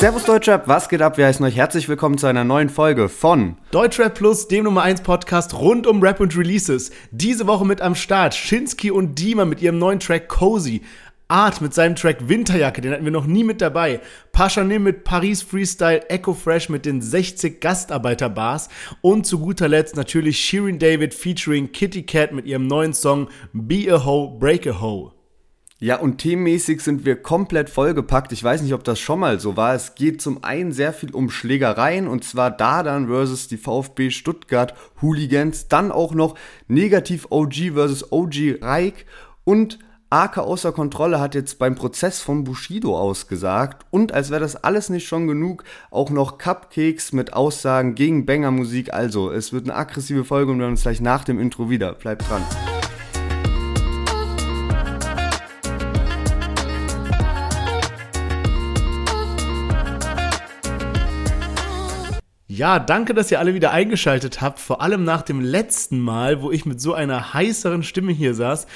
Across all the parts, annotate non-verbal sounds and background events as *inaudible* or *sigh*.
Servus Deutschrap, was geht ab? Wir heißen euch herzlich willkommen zu einer neuen Folge von Deutschrap Plus, dem Nummer 1 Podcast rund um Rap und Releases. Diese Woche mit am Start Shinsky und Dima mit ihrem neuen Track Cozy. Art mit seinem Track Winterjacke, den hatten wir noch nie mit dabei. Paschanim mit Paris Freestyle, Echo Fresh mit den 60 Gastarbeiterbars und zu guter Letzt natürlich Shirin David featuring Kitty Cat mit ihrem neuen Song Be a Ho, Break a Ho. Ja, und themenmäßig sind wir komplett vollgepackt. Ich weiß nicht, ob das schon mal so war. Es geht zum einen sehr viel um Schlägereien und zwar Dardan versus die VfB Stuttgart Hooligans. Dann auch noch Negativ OG versus OG Reik und Arke außer Kontrolle hat jetzt beim Prozess von Bushido ausgesagt und als wäre das alles nicht schon genug, auch noch Cupcakes mit Aussagen gegen Banger-Musik. Also, es wird eine aggressive Folge und wir hören uns gleich nach dem Intro wieder. Bleibt dran. Ja, danke, dass ihr alle wieder eingeschaltet habt. Vor allem nach dem letzten Mal, wo ich mit so einer heißeren Stimme hier saß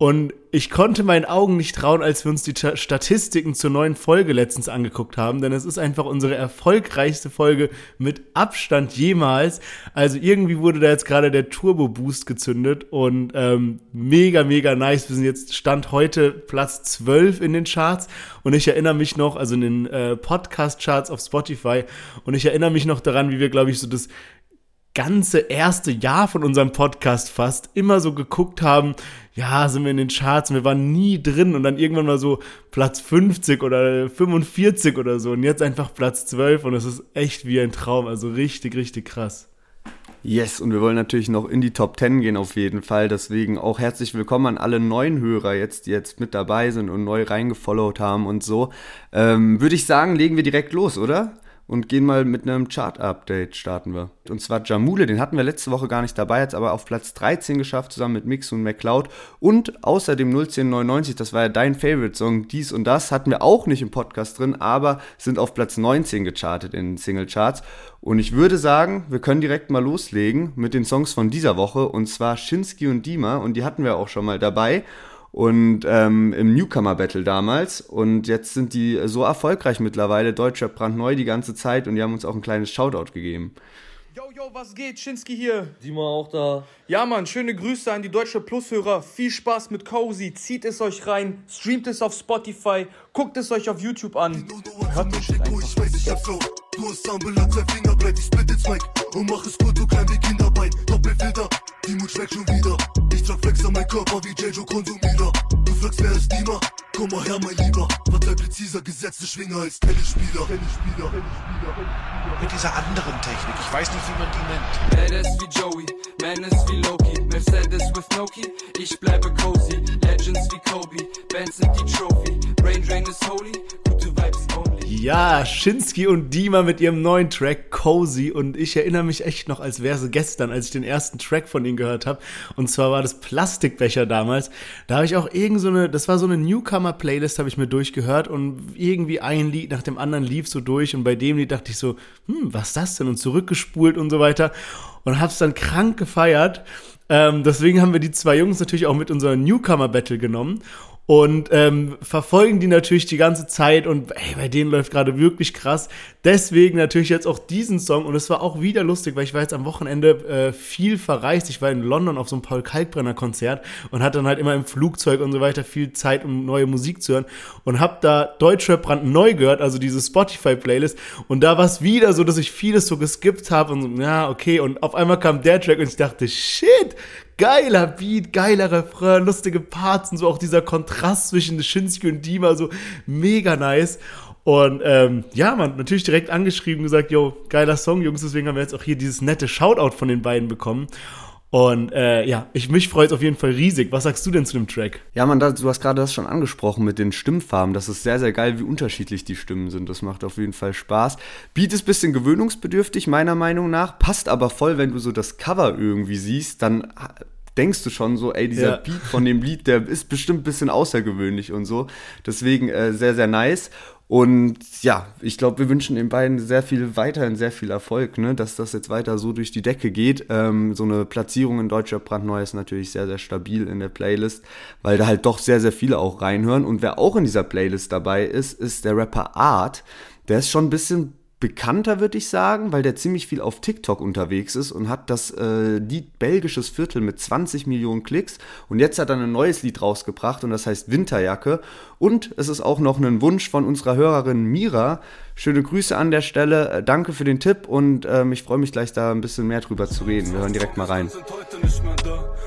und ich konnte meinen Augen nicht trauen, als wir uns die Statistiken zur neuen Folge letztens angeguckt haben, denn es ist einfach unsere erfolgreichste Folge mit Abstand jemals. Also irgendwie wurde da jetzt gerade der Turbo-Boost gezündet und ähm, mega, mega nice. Wir sind jetzt Stand heute Platz 12 in den Charts und ich erinnere mich noch, also in den äh, Podcast-Charts auf Spotify und ich erinnere mich noch daran, wie wir, glaube ich, so das ganze erste Jahr von unserem Podcast fast immer so geguckt haben, ja, sind wir in den Charts und wir waren nie drin und dann irgendwann mal so Platz 50 oder 45 oder so und jetzt einfach Platz 12 und es ist echt wie ein Traum, also richtig, richtig krass. Yes, und wir wollen natürlich noch in die Top 10 gehen auf jeden Fall. Deswegen auch herzlich willkommen an alle neuen Hörer jetzt, die jetzt mit dabei sind und neu reingefollowt haben und so. Ähm, Würde ich sagen, legen wir direkt los, oder? Und gehen mal mit einem Chart-Update starten wir. Und zwar Jamule, den hatten wir letzte Woche gar nicht dabei, jetzt aber auf Platz 13 geschafft, zusammen mit Mix und McCloud. Und außerdem 01099, das war ja dein Favorite-Song, dies und das, hatten wir auch nicht im Podcast drin, aber sind auf Platz 19 gechartet in Single-Charts. Und ich würde sagen, wir können direkt mal loslegen mit den Songs von dieser Woche, und zwar Shinsky und Dima, und die hatten wir auch schon mal dabei und ähm, im Newcomer Battle damals. Und jetzt sind die so erfolgreich mittlerweile, Deutscher brandneu die ganze Zeit und die haben uns auch ein kleines Shoutout gegeben. Yo, yo, was geht? Schinsky hier. Dima auch da. Ja, Mann, schöne Grüße an die Deutsche Plus-Hörer. Viel Spaß mit Cozy. Zieht es euch rein, streamt es auf Spotify, guckt es euch auf YouTube an. Hört Shit einfach. Du hast Ambulanz, zwei Finger breit, ich split ins Mic und mach es gut, du kleine Kinderbein. Doppelfilter, die Mut schmeckt schon wieder. Ich trag Flex an mein Körper wie Jejo Konsumierer. Du fragst, wer ist Dima? Komm mal her, mein Lieber. Partei präziser, gesetzte Schwinger als Tennisspieler. Tennisspieler, Tennisspieler, Mit dieser anderen Technik, ich weiß nicht, wie man die nennt. Badass wie Joey, Menace wie Loki, Mercedes with Noki. Ich bleibe cozy, Legends wie Kobe, Bands sind die Trophy. Brain Drain ist holy, gute Vibes only. Ja, Shinsky und Dima mit ihrem neuen Track Cozy und ich erinnere mich echt noch, als wäre es gestern, als ich den ersten Track von ihnen gehört habe. Und zwar war das Plastikbecher damals. Da habe ich auch irgend so eine, das war so eine Newcomer-Playlist, habe ich mir durchgehört und irgendwie ein Lied nach dem anderen lief so durch und bei dem Lied dachte ich so, hm, was ist das denn? Und zurückgespult und so weiter und hab's dann krank gefeiert. Ähm, deswegen haben wir die zwei Jungs natürlich auch mit unserer Newcomer-Battle genommen und ähm, verfolgen die natürlich die ganze Zeit und ey, bei denen läuft gerade wirklich krass. Deswegen natürlich jetzt auch diesen Song und es war auch wieder lustig, weil ich war jetzt am Wochenende äh, viel verreist. Ich war in London auf so einem Paul Kalkbrenner Konzert und hatte dann halt immer im Flugzeug und so weiter viel Zeit, um neue Musik zu hören und hab da Deutschrap brandneu gehört, also diese Spotify Playlist und da war es wieder so, dass ich vieles so geskippt habe und so, ja, okay und auf einmal kam der Track und ich dachte, shit, geiler Beat, geiler Refrain, lustige Parts und so auch dieser Kontrast zwischen Shinsky und Dima, so mega nice. Und ähm, ja, man, natürlich direkt angeschrieben, gesagt, yo, geiler Song, Jungs, deswegen haben wir jetzt auch hier dieses nette Shoutout von den beiden bekommen. Und äh, ja, ich, mich freut es auf jeden Fall riesig. Was sagst du denn zu dem Track? Ja, man, du hast gerade das schon angesprochen mit den Stimmfarben. Das ist sehr, sehr geil, wie unterschiedlich die Stimmen sind. Das macht auf jeden Fall Spaß. Beat ist ein bisschen gewöhnungsbedürftig, meiner Meinung nach. Passt aber voll, wenn du so das Cover irgendwie siehst, dann denkst du schon so, ey, dieser ja. Beat von dem Lied, der ist bestimmt ein bisschen außergewöhnlich und so. Deswegen äh, sehr, sehr nice. Und ja, ich glaube, wir wünschen den beiden sehr viel weiterhin sehr viel Erfolg, ne? dass das jetzt weiter so durch die Decke geht. Ähm, so eine Platzierung in Deutscher Brandneu ist natürlich sehr, sehr stabil in der Playlist, weil da halt doch sehr, sehr viele auch reinhören. Und wer auch in dieser Playlist dabei ist, ist der Rapper Art. der ist schon ein bisschen bekannter, würde ich sagen, weil der ziemlich viel auf TikTok unterwegs ist und hat das äh, Lied Belgisches Viertel mit 20 Millionen Klicks. Und jetzt hat er ein neues Lied rausgebracht und das heißt Winterjacke. Und es ist auch noch ein Wunsch von unserer Hörerin Mira. Schöne Grüße an der Stelle. Äh, danke für den Tipp und ähm, ich freue mich gleich da ein bisschen mehr drüber zu reden. Wir hören direkt mal rein.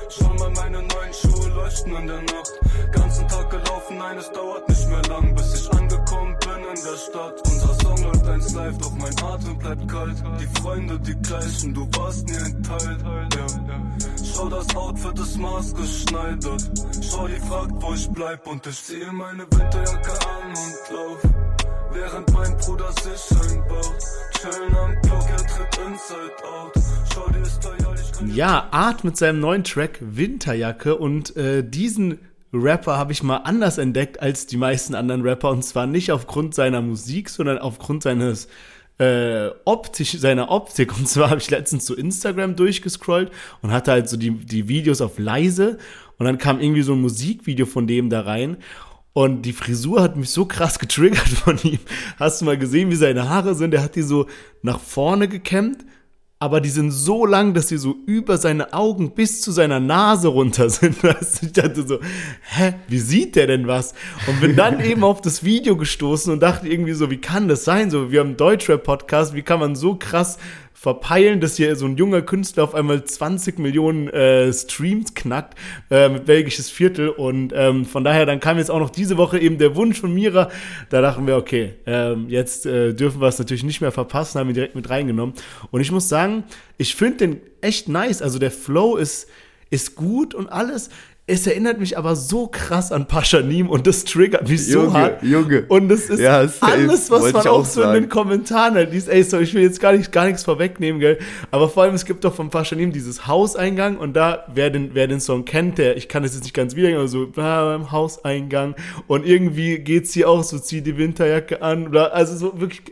Schau mal, meine neuen Schuhe leuchten in der Nacht. Ganzen Tag gelaufen, nein, es dauert nicht mehr lang, bis ich angekommen bin in der Stadt. Unser Läuft eins doch mein Atem bleibt kalt. Die Freunde, die gleichen, du warst nie ein Teil. Ja. Schau, das Outfit ist maßgeschneidert. Schau, die fragt, wo ich bleib und ich ziehe meine Winterjacke an und lauf. Während mein Bruder sich einbaut. Chillen am Block, er tritt inside out. Schau, die ist loyal, ich kann Ja, Art mit seinem neuen Track Winterjacke und äh, diesen Rapper habe ich mal anders entdeckt als die meisten anderen Rapper und zwar nicht aufgrund seiner Musik, sondern aufgrund seines äh, optisch, seiner Optik. Und zwar habe ich letztens zu so Instagram durchgescrollt und hatte halt so die, die Videos auf leise und dann kam irgendwie so ein Musikvideo von dem da rein. Und die Frisur hat mich so krass getriggert *laughs* von ihm. Hast du mal gesehen, wie seine Haare sind? Der hat die so nach vorne gekämmt aber die sind so lang, dass sie so über seine Augen bis zu seiner Nase runter sind. *laughs* ich dachte so, hä, wie sieht der denn was? Und bin dann *laughs* eben auf das Video gestoßen und dachte irgendwie so, wie kann das sein? So, wir haben einen Deutschrap-Podcast, wie kann man so krass verpeilen, dass hier so ein junger Künstler auf einmal 20 Millionen äh, Streams knackt äh, mit belgisches Viertel. Und ähm, von daher dann kam jetzt auch noch diese Woche eben der Wunsch von Mira, da dachten wir, okay, ähm, jetzt äh, dürfen wir es natürlich nicht mehr verpassen, haben ihn direkt mit reingenommen. Und ich muss sagen, ich finde den echt nice, also der Flow ist ist gut und alles. Es erinnert mich aber so krass an Paschanim und das triggert mich so Junge, hart. Junge. Und das ist Ja, alles, was man auch so in den Kommentaren halt liest. Ey, so, ich will jetzt gar nicht, gar nichts vorwegnehmen, gell. Aber vor allem, es gibt doch von Paschanim dieses Hauseingang und da, wer den, wer den Song kennt, der, ich kann es jetzt nicht ganz wiedergeben, aber so, ah, beim Hauseingang. Und irgendwie geht's hier auch so, zieh die Winterjacke an oder, also so wirklich,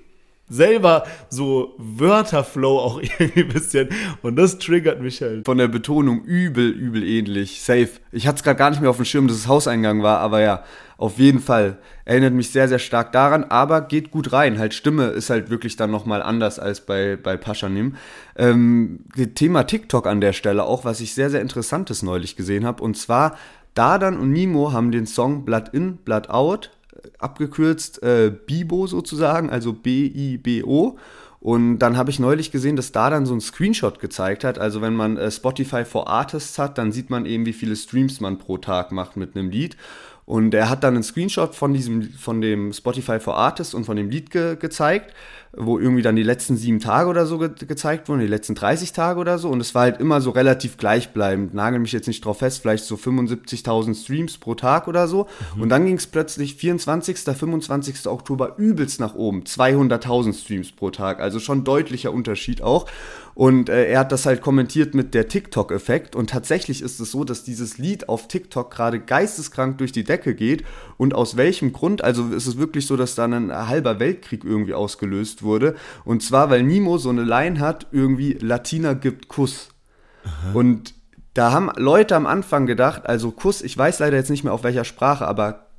selber so Wörterflow auch *laughs* irgendwie ein bisschen. Und das triggert mich halt. Von der Betonung übel, übel ähnlich. Safe. Ich hatte es gerade gar nicht mehr auf dem Schirm, dass es Hauseingang war, aber ja, auf jeden Fall. Erinnert mich sehr, sehr stark daran, aber geht gut rein. Halt, Stimme ist halt wirklich dann nochmal anders als bei, bei Paschanim. Ähm, Thema TikTok an der Stelle auch, was ich sehr, sehr interessantes neulich gesehen habe. Und zwar, Dardan und Nimo haben den Song Blood In, Blood Out abgekürzt äh, Bibo sozusagen, also B-I-B-O. Und dann habe ich neulich gesehen, dass da dann so ein Screenshot gezeigt hat. Also wenn man äh, Spotify for Artists hat, dann sieht man eben, wie viele Streams man pro Tag macht mit einem Lied. Und er hat dann einen Screenshot von diesem, von dem Spotify for Artists und von dem Lied ge gezeigt, wo irgendwie dann die letzten sieben Tage oder so ge gezeigt wurden, die letzten 30 Tage oder so. Und es war halt immer so relativ gleichbleibend. Nagel mich jetzt nicht drauf fest, vielleicht so 75.000 Streams pro Tag oder so. Mhm. Und dann ging es plötzlich 24., 25. Oktober übelst nach oben. 200.000 Streams pro Tag. Also schon deutlicher Unterschied auch. Und äh, er hat das halt kommentiert mit der TikTok-Effekt. Und tatsächlich ist es so, dass dieses Lied auf TikTok gerade geisteskrank durch die Decke geht. Und aus welchem Grund? Also ist es wirklich so, dass da ein halber Weltkrieg irgendwie ausgelöst wurde. Und zwar, weil Nimo so eine Line hat, irgendwie Latina gibt Kuss. Aha. Und da haben Leute am Anfang gedacht, also Kuss, ich weiß leider jetzt nicht mehr auf welcher Sprache, aber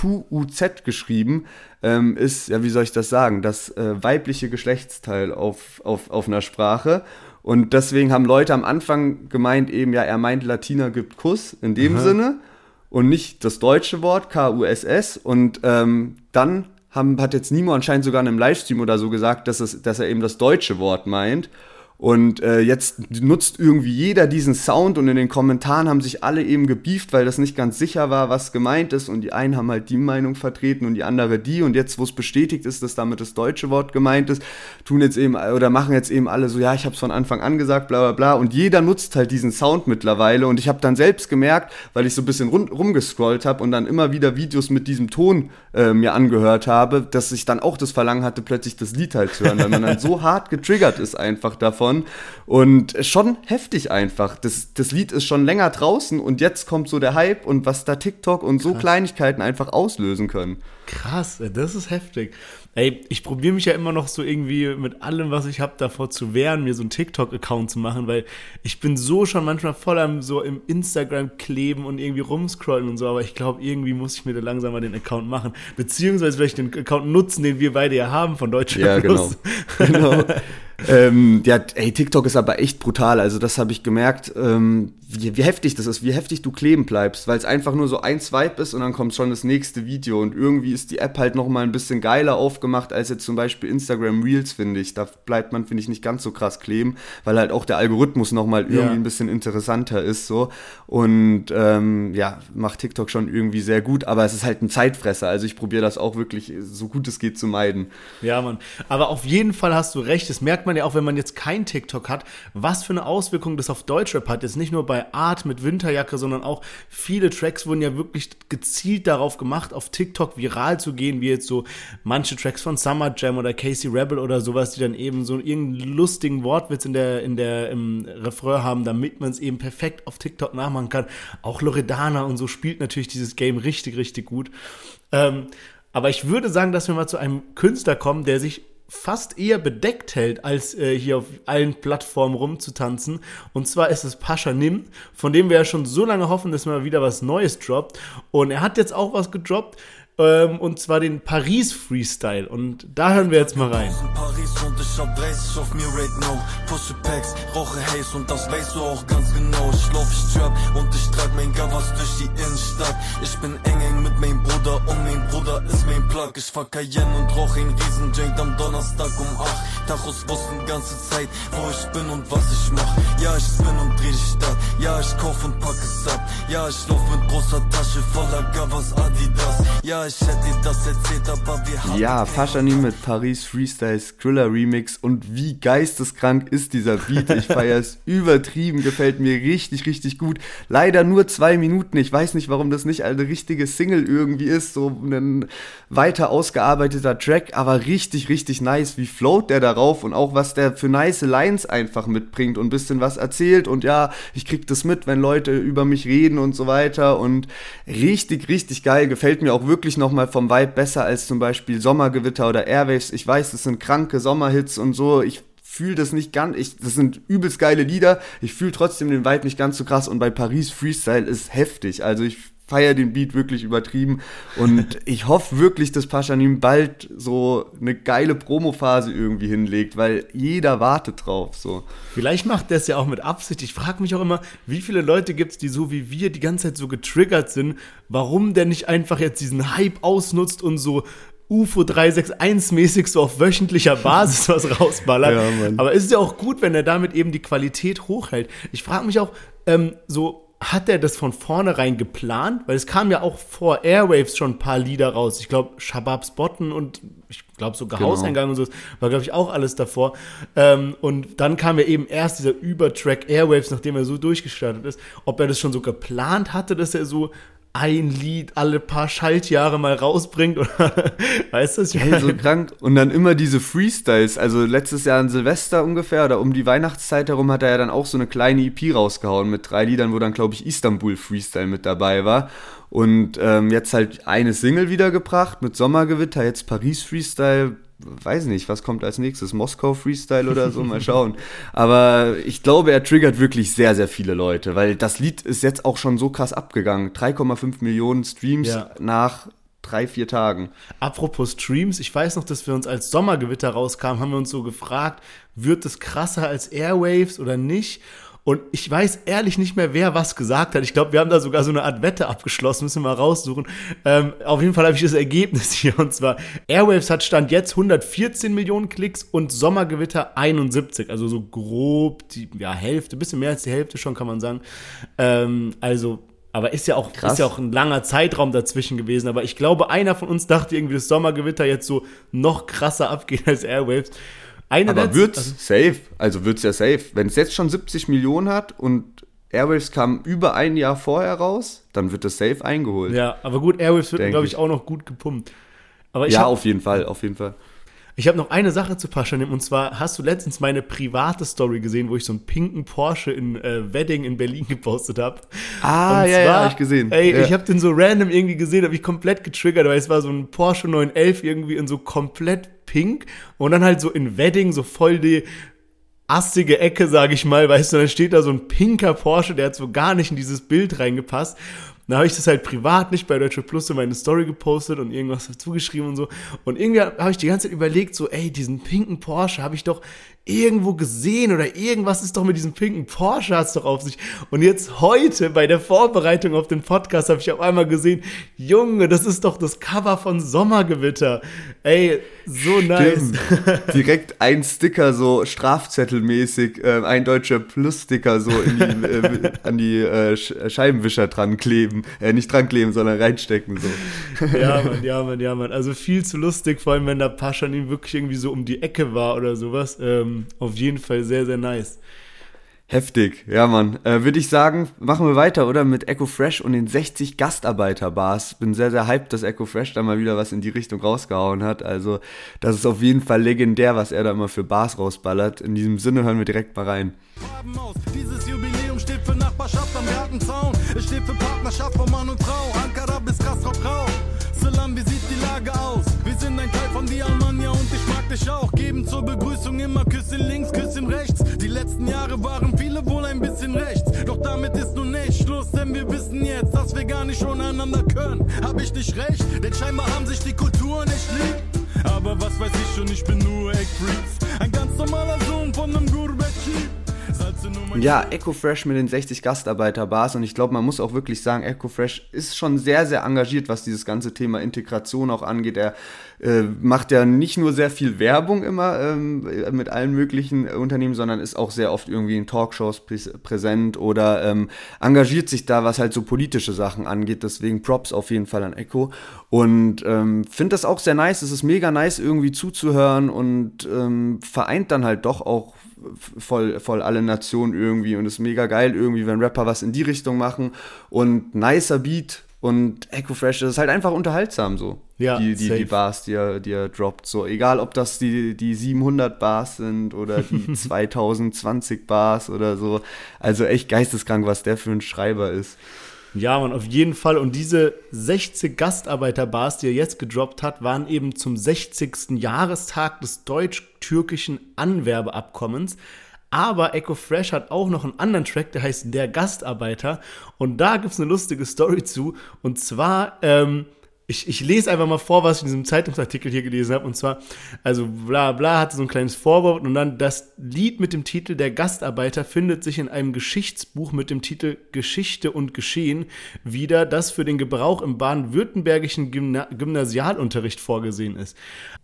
QUZ geschrieben, ähm, ist, ja, wie soll ich das sagen, das äh, weibliche Geschlechtsteil auf, auf, auf einer Sprache. Und deswegen haben Leute am Anfang gemeint, eben, ja, er meint, Latina gibt Kuss in dem Aha. Sinne und nicht das deutsche Wort, K-U-S-S. Und ähm, dann haben, hat jetzt Nimo anscheinend sogar in einem Livestream oder so gesagt, dass, es, dass er eben das deutsche Wort meint. Und äh, jetzt nutzt irgendwie jeder diesen Sound und in den Kommentaren haben sich alle eben gebieft, weil das nicht ganz sicher war, was gemeint ist. Und die einen haben halt die Meinung vertreten und die andere die. Und jetzt, wo es bestätigt ist, dass damit das deutsche Wort gemeint ist, tun jetzt eben oder machen jetzt eben alle so, ja, ich habe es von Anfang an gesagt, bla bla bla. Und jeder nutzt halt diesen Sound mittlerweile. Und ich habe dann selbst gemerkt, weil ich so ein bisschen rumgescrollt habe und dann immer wieder Videos mit diesem Ton äh, mir angehört habe, dass ich dann auch das Verlangen hatte, plötzlich das Lied halt zu hören, weil man dann so *laughs* hart getriggert ist einfach davon von. Und schon heftig einfach. Das, das Lied ist schon länger draußen und jetzt kommt so der Hype und was da TikTok und so Kleinigkeiten einfach auslösen können. Krass, das ist heftig. Ey, ich probiere mich ja immer noch so irgendwie mit allem, was ich habe, davor zu wehren, mir so einen TikTok-Account zu machen, weil ich bin so schon manchmal voll am so im Instagram kleben und irgendwie rumscrollen und so, aber ich glaube, irgendwie muss ich mir da langsam mal den Account machen, beziehungsweise vielleicht den Account nutzen, den wir beide ja haben von Deutschland Ja, genau. *laughs* genau. ähm, ja, ey, TikTok ist aber echt brutal. Also das habe ich gemerkt, ähm, wie, wie, heftig das ist, wie heftig du kleben bleibst, weil es einfach nur so ein Swipe ist und dann kommt schon das nächste Video und irgendwie ist die App halt noch mal ein bisschen geiler aufgemacht als jetzt zum Beispiel Instagram Reels, finde ich. Da bleibt man, finde ich, nicht ganz so krass kleben, weil halt auch der Algorithmus noch mal irgendwie ja. ein bisschen interessanter ist so und ähm, ja, macht TikTok schon irgendwie sehr gut, aber es ist halt ein Zeitfresser. Also ich probiere das auch wirklich so gut es geht zu meiden. Ja, Mann. Aber auf jeden Fall hast du recht. Das merkt man ja auch, wenn man jetzt kein TikTok hat, was für eine Auswirkung das auf Deutschrap hat. Jetzt nicht nur bei Art mit Winterjacke, sondern auch viele Tracks wurden ja wirklich gezielt darauf gemacht, auf TikTok viral zu gehen, wie jetzt so manche Tracks von Summer Jam oder Casey Rebel oder sowas, die dann eben so irgendeinen lustigen Wortwitz in der, in der, im Refrain haben, damit man es eben perfekt auf TikTok nachmachen kann. Auch Loredana und so spielt natürlich dieses Game richtig, richtig gut. Ähm, aber ich würde sagen, dass wir mal zu einem Künstler kommen, der sich fast eher bedeckt hält, als äh, hier auf allen Plattformen rumzutanzen. Und zwar ist es Pascha Nim, von dem wir ja schon so lange hoffen, dass mal wieder was Neues droppt. Und er hat jetzt auch was gedroppt ähm, und zwar den Paris Freestyle. Und da hören wir jetzt mal rein. Paris und ich hab 30 auf mir right now. Pushe Packs, rauche Haze und das weißt du auch ganz genau. Ich lauf, ich trap und ich trag mein Gavas durch die Innenstadt. Ich bin eng eng mit meinem Bruder und mein Bruder ist mein Plug. Ich fahr Cayenne und rauch ein Riesenjoint am Donnerstag um 8. Tachos wussten ganze Zeit, wo ich bin und was ich mach. Ja, ich spin und dreh die Stadt. Ja, ich kauf und pack es ab. Ja, ich lauf mit großer Tasche voller Gavas Adidas. Ja, Ja, Faschani mit Paris Freestyle Skriller Remix und wie geisteskrank ist dieser Beat. Ich feiere es *laughs* übertrieben, gefällt mir richtig, richtig gut. Leider nur zwei Minuten. Ich weiß nicht, warum das nicht eine richtige Single irgendwie ist, so ein weiter ausgearbeiteter Track, aber richtig, richtig nice. Wie float der darauf und auch was der für nice Lines einfach mitbringt und ein bisschen was erzählt und ja, ich krieg das mit, wenn Leute über mich reden und so weiter und richtig, richtig geil. Gefällt mir auch wirklich nochmal vom Vibe besser als zum Beispiel Sommergewitter oder Airwaves. Ich weiß, das sind kranke Sommerhits und so. Ich fühle das nicht ganz, ich, das sind übelst geile Lieder. Ich fühle trotzdem den Vibe nicht ganz so krass und bei Paris Freestyle ist heftig. Also ich feiere den Beat wirklich übertrieben und *laughs* ich hoffe wirklich, dass Paschanim bald so eine geile Promophase irgendwie hinlegt, weil jeder wartet drauf. So. Vielleicht macht der es ja auch mit Absicht. Ich frage mich auch immer, wie viele Leute gibt es, die so wie wir die ganze Zeit so getriggert sind, warum der nicht einfach jetzt diesen Hype ausnutzt und so UFO 361 mäßig so auf wöchentlicher Basis was *laughs* rausballert. Ja, Aber ist ja auch gut, wenn er damit eben die Qualität hochhält. Ich frage mich auch, ähm, so hat er das von vornherein geplant? Weil es kam ja auch vor Airwaves schon ein paar Lieder raus. Ich glaube, Shababs Botten und ich glaube sogar genau. Hauseingang und so war, glaube ich, auch alles davor. Ähm, und dann kam ja eben erst dieser Übertrack Airwaves, nachdem er so durchgestartet ist. Ob er das schon so geplant hatte, dass er so ein Lied alle paar Schaltjahre mal rausbringt oder? *laughs* Weißt du, ich hey, so krank. Und dann immer diese Freestyles, also letztes Jahr an Silvester ungefähr oder um die Weihnachtszeit herum hat er ja dann auch so eine kleine EP rausgehauen mit drei Liedern, wo dann glaube ich Istanbul Freestyle mit dabei war. Und ähm, jetzt halt eine Single wiedergebracht mit Sommergewitter, jetzt Paris Freestyle weiß nicht, was kommt als nächstes? Moskau Freestyle oder so, mal schauen. Aber ich glaube, er triggert wirklich sehr, sehr viele Leute, weil das Lied ist jetzt auch schon so krass abgegangen. 3,5 Millionen Streams ja. nach drei, vier Tagen. Apropos Streams, ich weiß noch, dass wir uns als Sommergewitter rauskamen, haben wir uns so gefragt, wird es krasser als Airwaves oder nicht? Und ich weiß ehrlich nicht mehr, wer was gesagt hat. Ich glaube, wir haben da sogar so eine Art Wette abgeschlossen, müssen wir mal raussuchen. Ähm, auf jeden Fall habe ich das Ergebnis *laughs* hier. Und zwar, Airwaves hat Stand jetzt 114 Millionen Klicks und Sommergewitter 71. Also so grob die ja, Hälfte, bisschen mehr als die Hälfte schon, kann man sagen. Ähm, also aber ist ja auch ist ja auch ein langer Zeitraum dazwischen gewesen. Aber ich glaube, einer von uns dachte irgendwie, das Sommergewitter jetzt so noch krasser abgeht als Airwaves. Eine Aber wird also, safe, also wird es ja safe. Wenn es jetzt schon 70 Millionen hat und Airwaves kam über ein Jahr vorher raus, dann wird das safe eingeholt. Ja, aber gut, Airwaves wird, glaube ich, auch noch gut gepumpt. Aber ja, hab, auf jeden Fall, auf jeden Fall. Ich habe noch eine Sache zu Paschanim und zwar hast du letztens meine private Story gesehen, wo ich so einen pinken Porsche in äh, Wedding in Berlin gepostet habe. Ah, ja, ja, hab ich gesehen. Ey, ja. ich habe den so random irgendwie gesehen, habe ich komplett getriggert, weil es war so ein Porsche 911 irgendwie in so komplett pink und dann halt so in Wedding so voll die assige Ecke, sage ich mal, weißt du, dann steht da so ein pinker Porsche, der hat so gar nicht in dieses Bild reingepasst. Dann habe ich das halt privat nicht bei Deutsche Plus in meine Story gepostet und irgendwas dazu geschrieben und so. Und irgendwie habe ich die ganze Zeit überlegt, so, ey, diesen pinken Porsche habe ich doch irgendwo gesehen oder irgendwas ist doch mit diesem pinken Porsche hat's doch auf sich. Und jetzt heute bei der Vorbereitung auf den Podcast habe ich auf einmal gesehen, Junge, das ist doch das Cover von Sommergewitter. Ey, so nice. *laughs* Direkt ein Sticker so strafzettelmäßig, äh, ein deutscher Plus-Sticker so die, äh, *laughs* an die äh, Scheibenwischer dran kleben. Äh, nicht dran kleben, sondern reinstecken so. Ja, Mann, ja, Mann, ja, Mann. Also viel zu lustig, vor allem wenn der Pascha ihm wirklich irgendwie so um die Ecke war oder sowas. Ähm, auf jeden Fall sehr, sehr nice. Heftig, ja Mann. Äh, Würde ich sagen, machen wir weiter, oder? Mit Echo Fresh und den 60 Gastarbeiter-Bars. Bin sehr, sehr hyped, dass Echo Fresh da mal wieder was in die Richtung rausgehauen hat. Also, das ist auf jeden Fall legendär, was er da immer für Bars rausballert. In diesem Sinne hören wir direkt mal rein. Dieses Jubiläum steht für Nachbarschaft am Gartenzaun. Es steht für Partnerschaft von Mann und Frau. Ankara bis Kastrop Grau. Salam, wie sieht die Lage aus? Wir sind ein Teil von die Almania und ich dich auch. Geben zur Begrüßung immer Küsschen links, Küsschen rechts. Die letzten Jahre waren viele wohl ein bisschen rechts. Doch damit ist nun nicht Schluss, denn wir wissen jetzt, dass wir gar nicht voneinander können. Hab ich nicht recht? Denn scheinbar haben sich die Kulturen nicht lieb. Aber was weiß ich schon, ich bin nur Egg Freaks. Ein ganz normaler Sohn von einem Gurbet-Jeep. Ja, EcoFresh mit den 60 Gastarbeiterbars und ich glaube, man muss auch wirklich sagen, EcoFresh ist schon sehr, sehr engagiert, was dieses ganze Thema Integration auch angeht. Er äh, macht ja nicht nur sehr viel Werbung immer ähm, mit allen möglichen Unternehmen, sondern ist auch sehr oft irgendwie in Talkshows präsent oder ähm, engagiert sich da, was halt so politische Sachen angeht. Deswegen Props auf jeden Fall an Echo und ähm, finde das auch sehr nice. Es ist mega nice irgendwie zuzuhören und ähm, vereint dann halt doch auch voll, voll alle Nationen irgendwie und ist mega geil irgendwie, wenn Rapper was in die Richtung machen und nicer Beat und Echo Fresh, das ist halt einfach unterhaltsam so. Ja, die, die, die Bars, die er, die er droppt. So, egal ob das die, die 700 Bars sind oder die *laughs* 2020 Bars oder so. Also echt geisteskrank, was der für ein Schreiber ist. Ja, man, auf jeden Fall. Und diese 60 Gastarbeiterbars, die er jetzt gedroppt hat, waren eben zum 60. Jahrestag des deutsch-türkischen Anwerbeabkommens. Aber Echo Fresh hat auch noch einen anderen Track, der heißt Der Gastarbeiter. Und da gibt es eine lustige Story zu. Und zwar, ähm, ich, ich lese einfach mal vor, was ich in diesem Zeitungsartikel hier gelesen habe. Und zwar, also bla bla hatte so ein kleines Vorwort und dann das Lied mit dem Titel Der Gastarbeiter findet sich in einem Geschichtsbuch mit dem Titel Geschichte und Geschehen wieder, das für den Gebrauch im baden-württembergischen Gymna Gymnasialunterricht vorgesehen ist.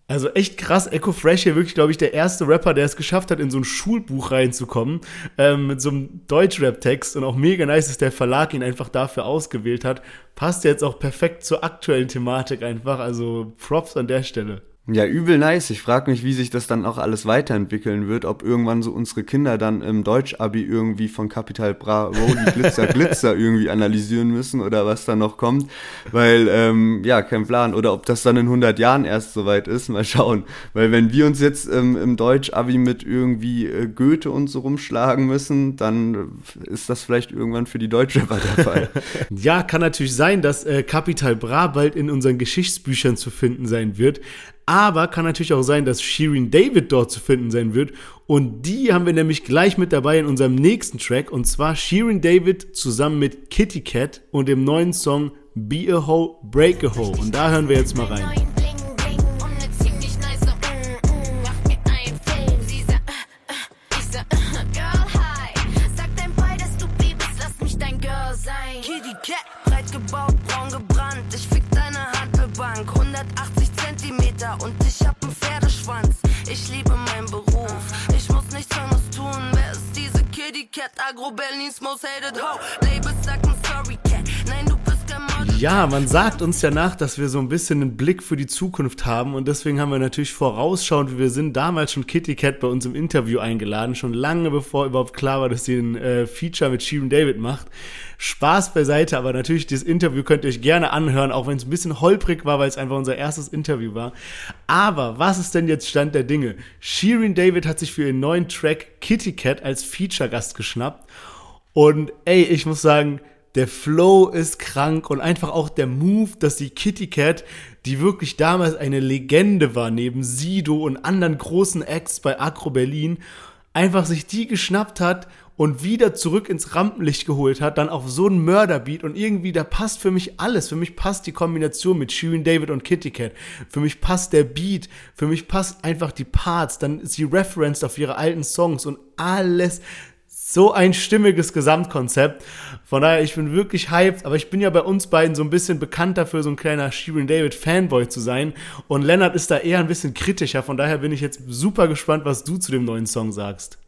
Also echt krass, Echo Fresh hier wirklich, glaube ich, der erste Rapper, der es geschafft hat, in so ein Schulbuch reinzukommen, ähm, mit so einem Deutschrap-Text und auch mega nice, dass der Verlag ihn einfach dafür ausgewählt hat. Passt jetzt auch perfekt zur aktuellen Thematik einfach, also Props an der Stelle. Ja, übel nice. Ich frage mich, wie sich das dann auch alles weiterentwickeln wird, ob irgendwann so unsere Kinder dann im Deutsch-Abi irgendwie von Capital Bra Rolli Glitzer Glitzer irgendwie analysieren müssen oder was da noch kommt, weil, ähm, ja, kein Plan. Oder ob das dann in 100 Jahren erst soweit ist, mal schauen. Weil wenn wir uns jetzt ähm, im Deutsch-Abi mit irgendwie äh, Goethe und so rumschlagen müssen, dann ist das vielleicht irgendwann für die Deutschrapper der Fall. *laughs* ja, kann natürlich sein, dass äh, Capital Bra bald in unseren Geschichtsbüchern zu finden sein wird. Aber kann natürlich auch sein, dass Shirin David dort zu finden sein wird. Und die haben wir nämlich gleich mit dabei in unserem nächsten Track. Und zwar Shirin David zusammen mit Kitty Cat und dem neuen Song Be a Ho, Break a Ho. Und da hören wir jetzt mal rein. Ja, man sagt uns ja nach, dass wir so ein bisschen einen Blick für die Zukunft haben und deswegen haben wir natürlich vorausschauend, wie wir sind, damals schon Kitty Cat bei uns im Interview eingeladen, schon lange bevor überhaupt klar war, dass sie ein äh, Feature mit Shirin David macht. Spaß beiseite, aber natürlich dieses Interview könnt ihr euch gerne anhören, auch wenn es ein bisschen holprig war, weil es einfach unser erstes Interview war. Aber was ist denn jetzt Stand der Dinge? Shirin David hat sich für ihren neuen Track Kitty Cat als Feature-Gast geschnappt und ey, ich muss sagen, der Flow ist krank und einfach auch der Move, dass die Kitty Cat, die wirklich damals eine Legende war, neben Sido und anderen großen Acts bei Acro Berlin, einfach sich die geschnappt hat und wieder zurück ins Rampenlicht geholt hat, dann auf so einen Mörderbeat und irgendwie, da passt für mich alles. Für mich passt die Kombination mit Shirin David und Kitty Cat. Für mich passt der Beat. Für mich passt einfach die Parts. Dann ist sie referenced auf ihre alten Songs und alles so ein stimmiges Gesamtkonzept. Von daher, ich bin wirklich hyped, aber ich bin ja bei uns beiden so ein bisschen bekannt dafür, so ein kleiner Shirin David Fanboy zu sein. Und Lennart ist da eher ein bisschen kritischer. Von daher bin ich jetzt super gespannt, was du zu dem neuen Song sagst.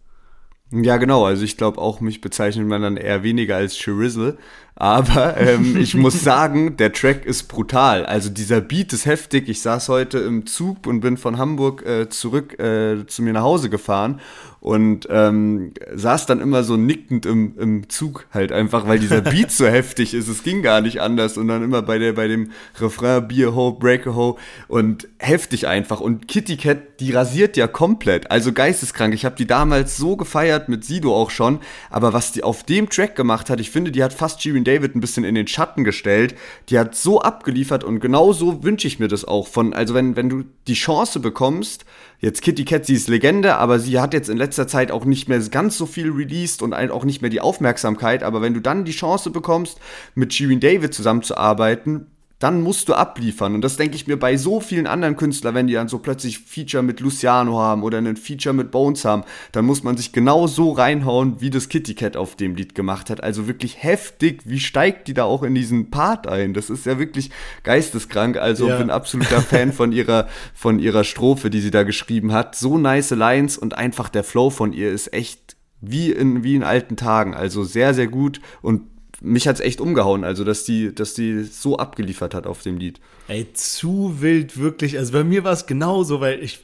Ja, genau. Also ich glaube auch, mich bezeichnet man dann eher weniger als Shirizzle. Aber *laughs* ähm, ich muss sagen, der Track ist brutal. Also dieser Beat ist heftig. Ich saß heute im Zug und bin von Hamburg äh, zurück äh, zu mir nach Hause gefahren und ähm, saß dann immer so nickend im, im Zug halt einfach, weil dieser *laughs* Beat so heftig ist. Es ging gar nicht anders und dann immer bei der bei dem Refrain Beer Ho, Break a Ho und heftig einfach. Und Kitty Cat, die rasiert ja komplett, also geisteskrank. Ich habe die damals so gefeiert mit Sido auch schon, aber was die auf dem Track gemacht hat, ich finde, die hat fast Shirin David ein bisschen in den Schatten gestellt. Die hat so abgeliefert und genau so wünsche ich mir das auch von. Also wenn wenn du die Chance bekommst Jetzt Kitty Cat, sie ist Legende, aber sie hat jetzt in letzter Zeit auch nicht mehr ganz so viel released und auch nicht mehr die Aufmerksamkeit. Aber wenn du dann die Chance bekommst, mit Shirin David zusammenzuarbeiten, dann musst du abliefern. Und das denke ich mir bei so vielen anderen Künstlern, wenn die dann so plötzlich Feature mit Luciano haben oder einen Feature mit Bones haben, dann muss man sich genau so reinhauen, wie das Kitty Cat auf dem Lied gemacht hat. Also wirklich heftig, wie steigt die da auch in diesen Part ein? Das ist ja wirklich geisteskrank. Also ja. bin absoluter Fan von ihrer, von ihrer Strophe, die sie da geschrieben hat. So nice Lines und einfach der Flow von ihr ist echt wie in, wie in alten Tagen. Also sehr, sehr gut und mich hat's echt umgehauen, also dass die, dass die so abgeliefert hat auf dem Lied. Ey, zu wild, wirklich. Also bei mir war es genauso, weil ich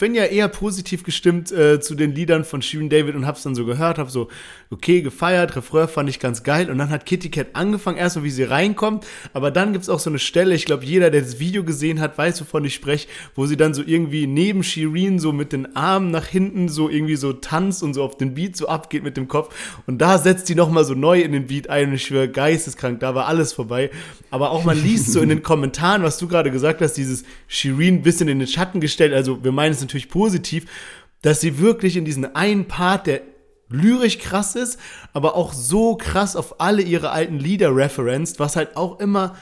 bin ja eher positiv gestimmt äh, zu den Liedern von Shirin David und hab's dann so gehört, hab so, okay, gefeiert, Refrain fand ich ganz geil. Und dann hat Kitty Cat angefangen, erstmal wie sie reinkommt, aber dann gibt's auch so eine Stelle, ich glaube, jeder, der das Video gesehen hat, weiß, wovon ich spreche, wo sie dann so irgendwie neben Shirin so mit den Armen nach hinten so irgendwie so tanzt und so auf den Beat so abgeht mit dem Kopf. Und da setzt sie nochmal so neu in den Beat ein ich schwöre, geisteskrank, da war alles vorbei. Aber auch man liest so in den *laughs* Kommentaren, was du gerade gesagt hast, dieses Shireen bisschen in den Schatten gestellt, also wir meinen es natürlich positiv, dass sie wirklich in diesen einen Part, der lyrisch krass ist, aber auch so krass auf alle ihre alten Lieder referenzt, was halt auch immer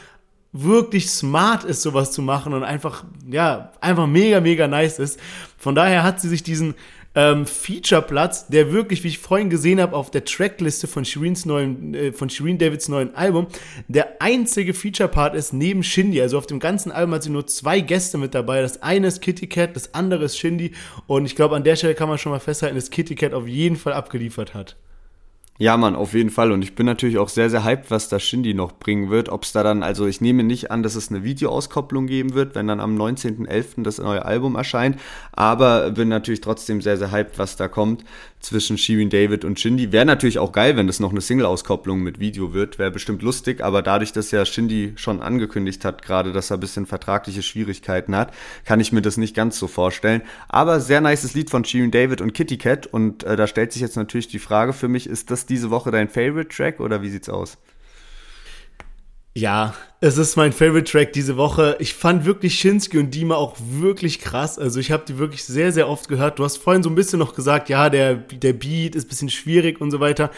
wirklich smart ist, sowas zu machen und einfach, ja, einfach mega, mega nice ist. Von daher hat sie sich diesen ähm, Feature-Platz, der wirklich, wie ich vorhin gesehen habe, auf der Trackliste von Shireen's neuen, äh, von Shireen Davids neuen Album, der einzige Feature-Part ist neben Shindy. Also auf dem ganzen Album hat sie nur zwei Gäste mit dabei. Das eine ist Kitty Cat, das andere ist Shindy. Und ich glaube, an der Stelle kann man schon mal festhalten, dass Kitty Cat auf jeden Fall abgeliefert hat. Ja, Mann, auf jeden Fall. Und ich bin natürlich auch sehr, sehr hyped, was da Shindy noch bringen wird. Ob es da dann, also ich nehme nicht an, dass es eine Videoauskopplung geben wird, wenn dann am 19.11. das neue Album erscheint. Aber bin natürlich trotzdem sehr, sehr hyped, was da kommt zwischen Shirin David und Shindy. Wäre natürlich auch geil, wenn das noch eine Single-Auskopplung mit Video wird. Wäre bestimmt lustig. Aber dadurch, dass ja Shindy schon angekündigt hat, gerade, dass er ein bisschen vertragliche Schwierigkeiten hat, kann ich mir das nicht ganz so vorstellen. Aber sehr nices Lied von Shirin David und Kitty Cat. Und äh, da stellt sich jetzt natürlich die Frage für mich, ist das diese Woche dein Favorite Track oder wie sieht's aus? Ja, es ist mein Favorite Track diese Woche. Ich fand wirklich Shinsky und Dima auch wirklich krass. Also ich habe die wirklich sehr, sehr oft gehört. Du hast vorhin so ein bisschen noch gesagt, ja, der, der Beat ist ein bisschen schwierig und so weiter.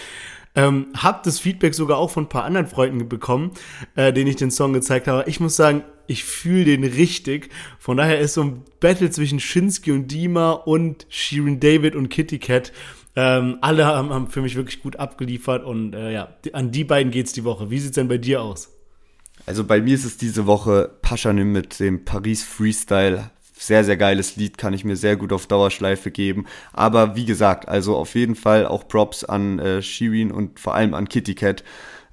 Ähm, hab das Feedback sogar auch von ein paar anderen Freunden bekommen, äh, denen ich den Song gezeigt habe. Ich muss sagen, ich fühle den richtig. Von daher ist so ein Battle zwischen Shinsky und Dima und Shirin David und Kitty Cat ähm, alle haben, haben, für mich wirklich gut abgeliefert und äh, ja, an die beiden geht's die Woche. Wie sieht's denn bei dir aus? Also bei mir ist es diese Woche Paschanim mit dem Paris Freestyle. Sehr, sehr geiles Lied, kann ich mir sehr gut auf Dauerschleife geben. Aber wie gesagt, also auf jeden Fall auch Props an äh, Shirin und vor allem an Kitty Cat.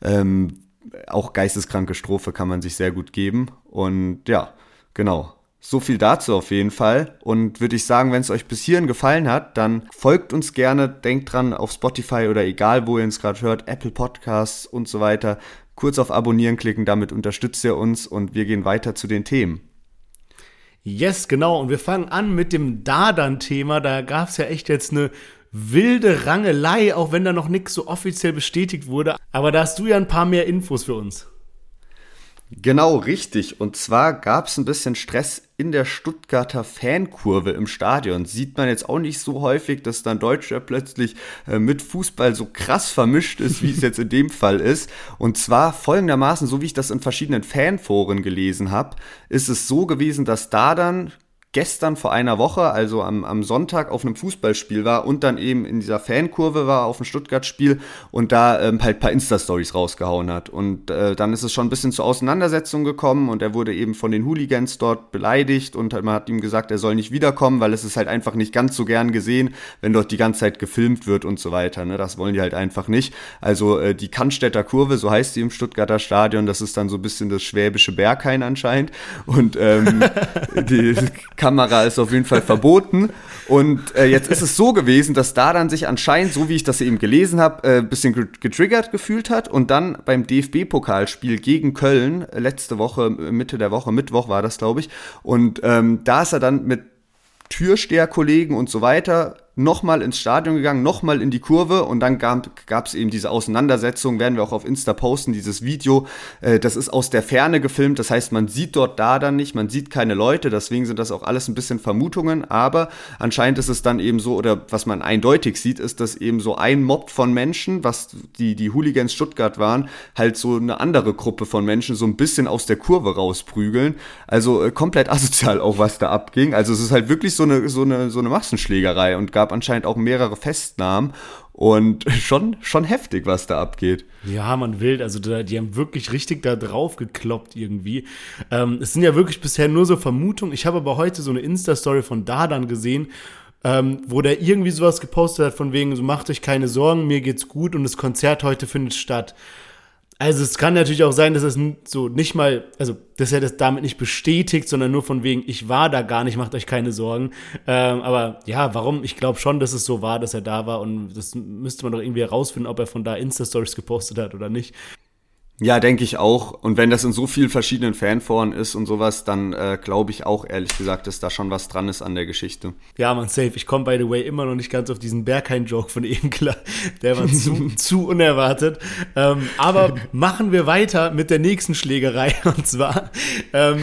Ähm, auch geisteskranke Strophe kann man sich sehr gut geben. Und ja, genau. So viel dazu auf jeden Fall. Und würde ich sagen, wenn es euch bis hierhin gefallen hat, dann folgt uns gerne, denkt dran auf Spotify oder egal, wo ihr uns gerade hört, Apple Podcasts und so weiter. Kurz auf Abonnieren klicken, damit unterstützt ihr uns und wir gehen weiter zu den Themen. Yes, genau. Und wir fangen an mit dem Dadan-Thema. Da gab es ja echt jetzt eine wilde Rangelei, auch wenn da noch nichts so offiziell bestätigt wurde. Aber da hast du ja ein paar mehr Infos für uns. Genau, richtig. Und zwar gab es ein bisschen Stress in der Stuttgarter Fankurve im Stadion. Sieht man jetzt auch nicht so häufig, dass dann Deutscher plötzlich äh, mit Fußball so krass vermischt ist, wie es jetzt in dem Fall ist. Und zwar folgendermaßen, so wie ich das in verschiedenen Fanforen gelesen habe, ist es so gewesen, dass da dann gestern vor einer Woche, also am, am Sonntag, auf einem Fußballspiel war und dann eben in dieser Fankurve war auf dem Stuttgart-Spiel und da ähm, halt ein paar Insta-Stories rausgehauen hat. Und äh, dann ist es schon ein bisschen zur Auseinandersetzung gekommen und er wurde eben von den Hooligans dort beleidigt und man hat ihm gesagt, er soll nicht wiederkommen, weil es ist halt einfach nicht ganz so gern gesehen, wenn dort die ganze Zeit gefilmt wird und so weiter. Ne? Das wollen die halt einfach nicht. Also äh, die Cannstätter Kurve, so heißt sie im Stuttgarter Stadion, das ist dann so ein bisschen das schwäbische Berghain anscheinend. Und ähm, *laughs* die Kamera ist auf jeden Fall verboten. Und äh, jetzt ist es so gewesen, dass da dann sich anscheinend, so wie ich das eben gelesen habe, äh, bisschen getriggert gefühlt hat und dann beim DFB-Pokalspiel gegen Köln äh, letzte Woche, Mitte der Woche, Mittwoch war das, glaube ich. Und ähm, da ist er dann mit Türsteherkollegen und so weiter nochmal ins Stadion gegangen, nochmal in die Kurve und dann gab es eben diese Auseinandersetzung, werden wir auch auf Insta posten, dieses Video. Äh, das ist aus der Ferne gefilmt, das heißt, man sieht dort da dann nicht, man sieht keine Leute, deswegen sind das auch alles ein bisschen Vermutungen, aber anscheinend ist es dann eben so, oder was man eindeutig sieht, ist, dass eben so ein Mob von Menschen, was die, die Hooligans Stuttgart waren, halt so eine andere Gruppe von Menschen so ein bisschen aus der Kurve rausprügeln. Also äh, komplett *laughs* asozial auch, was da abging. Also es ist halt wirklich so eine, so eine, so eine Massenschlägerei und gab gab anscheinend auch mehrere Festnahmen und *laughs* schon, schon heftig, was da abgeht. Ja, man wild. Also da, die haben wirklich richtig da drauf gekloppt irgendwie. Ähm, es sind ja wirklich bisher nur so Vermutungen. Ich habe aber heute so eine Insta-Story von Dadan gesehen, ähm, wo der irgendwie sowas gepostet hat von wegen, so macht euch keine Sorgen, mir geht's gut und das Konzert heute findet statt. Also es kann natürlich auch sein, dass es so nicht mal, also dass er das damit nicht bestätigt, sondern nur von wegen, ich war da gar nicht, macht euch keine Sorgen. Ähm, aber ja, warum? Ich glaube schon, dass es so war, dass er da war und das müsste man doch irgendwie herausfinden, ob er von da Insta-Stories gepostet hat oder nicht. Ja, denke ich auch. Und wenn das in so vielen verschiedenen Fanforen ist und sowas, dann äh, glaube ich auch ehrlich gesagt, dass da schon was dran ist an der Geschichte. Ja, man, safe. Ich komme, by the way, immer noch nicht ganz auf diesen Berghain-Joke von *laughs* eben klar. Der war zu, *laughs* zu unerwartet. Ähm, aber machen wir weiter mit der nächsten Schlägerei. *laughs* Und zwar ähm,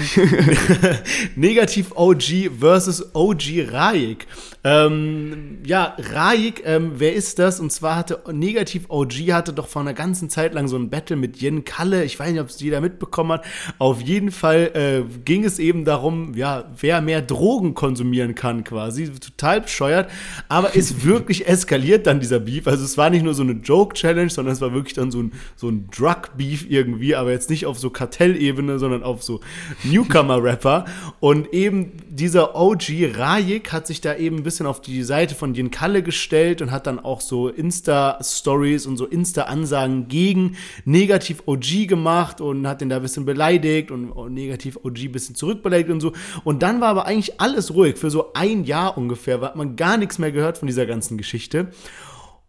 Negativ OG versus OG Raik. Ähm, ja, Raik, ähm, wer ist das? Und zwar hatte Negativ OG hatte doch vor einer ganzen Zeit lang so ein Battle mit Jen Kalle. Ich weiß nicht, ob es jeder mitbekommen hat. Auf jeden Fall äh, ging es eben darum, ja, wer mehr Drogen konsumieren kann quasi. Total bescheuert. Aber *laughs* ist wirklich eskaliert dann dieser Beef. Also es war nicht nur so eine Joke-Challenge, sondern es war wirklich dann so ein, so ein Drug-Beef irgendwie, aber jetzt nicht auf so Kartellebene, sondern auf so Newcomer-Rapper. Und eben dieser OG Rajik hat sich da eben ein bisschen auf die Seite von Jen Kalle gestellt und hat dann auch so Insta-Stories und so Insta-Ansagen gegen Negativ OG gemacht und hat den da ein bisschen beleidigt und, und Negativ OG ein bisschen zurückbeleidigt und so. Und dann war aber eigentlich alles ruhig. Für so ein Jahr ungefähr hat man gar nichts mehr gehört von dieser ganzen Geschichte.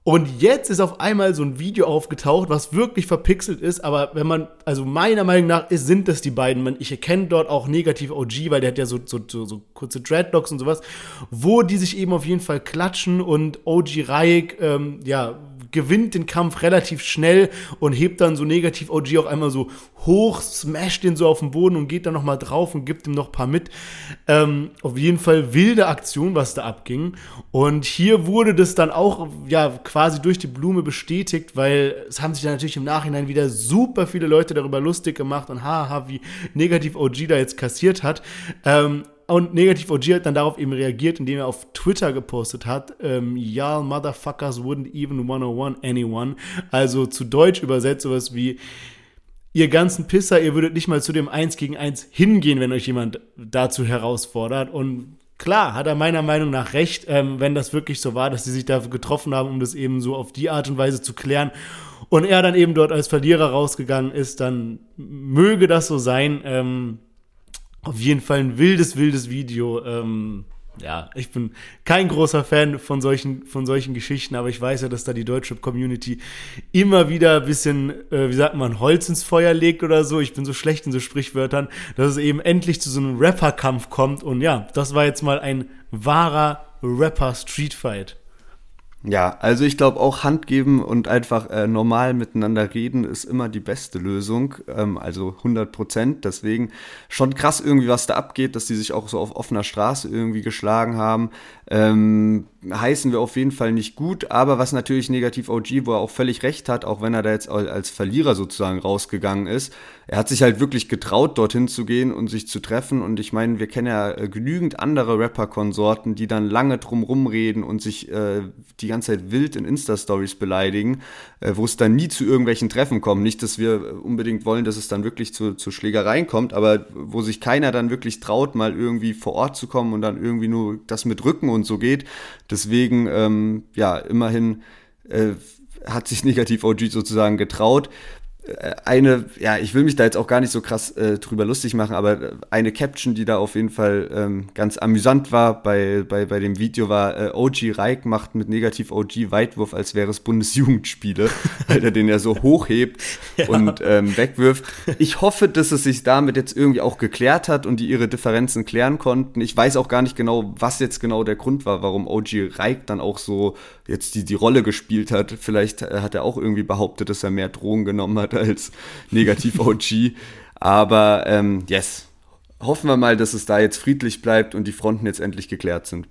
Und jetzt ist auf einmal so ein Video aufgetaucht, was wirklich verpixelt ist, aber wenn man, also meiner Meinung nach ist, sind das die beiden. Ich erkenne dort auch negativ OG, weil der hat ja so, so, so, so kurze Dreadlocks und sowas, wo die sich eben auf jeden Fall klatschen und OG Raik, ähm, ja, gewinnt den Kampf relativ schnell und hebt dann so negativ OG auch einmal so hoch, smasht den so auf den Boden und geht dann nochmal drauf und gibt ihm noch ein paar mit. Ähm, auf jeden Fall wilde Aktion, was da abging. Und hier wurde das dann auch ja quasi durch die Blume bestätigt, weil es haben sich dann natürlich im Nachhinein wieder super viele Leute darüber lustig gemacht und haha, wie negativ OG da jetzt kassiert hat. Ähm, und Negativ OG hat dann darauf eben reagiert, indem er auf Twitter gepostet hat, ähm, Y'all motherfuckers wouldn't even wanna want anyone. Also zu Deutsch übersetzt sowas wie, ihr ganzen Pisser, ihr würdet nicht mal zu dem 1 gegen 1 hingehen, wenn euch jemand dazu herausfordert. Und klar, hat er meiner Meinung nach recht, ähm, wenn das wirklich so war, dass sie sich da getroffen haben, um das eben so auf die Art und Weise zu klären. und er dann eben dort als Verlierer rausgegangen ist, dann möge das so sein. Ähm, auf jeden Fall ein wildes, wildes Video. Ähm, ja, ich bin kein großer Fan von solchen, von solchen Geschichten, aber ich weiß ja, dass da die deutsche Community immer wieder ein bisschen, äh, wie sagt man, Holz ins Feuer legt oder so. Ich bin so schlecht in so Sprichwörtern, dass es eben endlich zu so einem Rapper-Kampf kommt. Und ja, das war jetzt mal ein wahrer Rapper-Streetfight. Ja, also ich glaube auch Hand geben und einfach äh, normal miteinander reden ist immer die beste Lösung. Ähm, also 100 Prozent. Deswegen schon krass irgendwie, was da abgeht, dass die sich auch so auf offener Straße irgendwie geschlagen haben. Ähm, heißen wir auf jeden Fall nicht gut, aber was natürlich negativ OG, wo er auch völlig recht hat, auch wenn er da jetzt als Verlierer sozusagen rausgegangen ist, er hat sich halt wirklich getraut, dorthin zu gehen und sich zu treffen. Und ich meine, wir kennen ja äh, genügend andere Rapper-Konsorten, die dann lange drum rumreden und sich äh, die ganze Zeit wild in Insta-Stories beleidigen, äh, wo es dann nie zu irgendwelchen Treffen kommt. Nicht, dass wir unbedingt wollen, dass es dann wirklich zu, zu Schlägereien kommt, aber wo sich keiner dann wirklich traut, mal irgendwie vor Ort zu kommen und dann irgendwie nur das mit Rücken und so geht. Deswegen, ähm, ja, immerhin äh, hat sich *laughs* Negativ OG sozusagen getraut. Äh, eine, ja, ich will mich da jetzt auch gar nicht so krass äh, drüber lustig machen, aber eine Caption, die da auf jeden Fall ähm, ganz amüsant war bei, bei, bei dem Video, war äh, OG Reik macht mit Negativ OG Weitwurf, als wäre es Bundesjugendspiele, *laughs* weil er den ja so hochhebt ja. und ähm, wegwirft. Ich hoffe, dass es sich damit jetzt irgendwie auch geklärt hat und die ihre Differenzen klären konnten. Ich weiß auch gar nicht genau, was jetzt genau der Grund war, warum OG Reik dann auch so jetzt die, die Rolle gespielt hat. Vielleicht äh, hat er auch irgendwie behauptet, dass er mehr Drogen genommen hat als *laughs* Negativ-OG. Aber ähm, yes, hoffen wir mal, dass es da jetzt friedlich bleibt und die Fronten jetzt endlich geklärt sind.